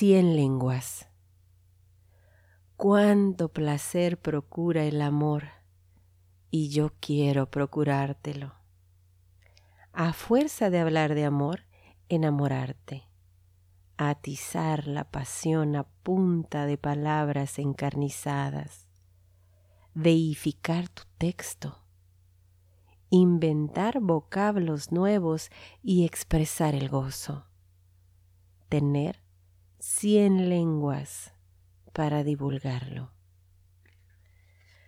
cien lenguas. Cuánto placer procura el amor, y yo quiero procurártelo. A fuerza de hablar de amor, enamorarte, atizar la pasión a punta de palabras encarnizadas, deificar tu texto, inventar vocablos nuevos y expresar el gozo, tener cien lenguas para divulgarlo.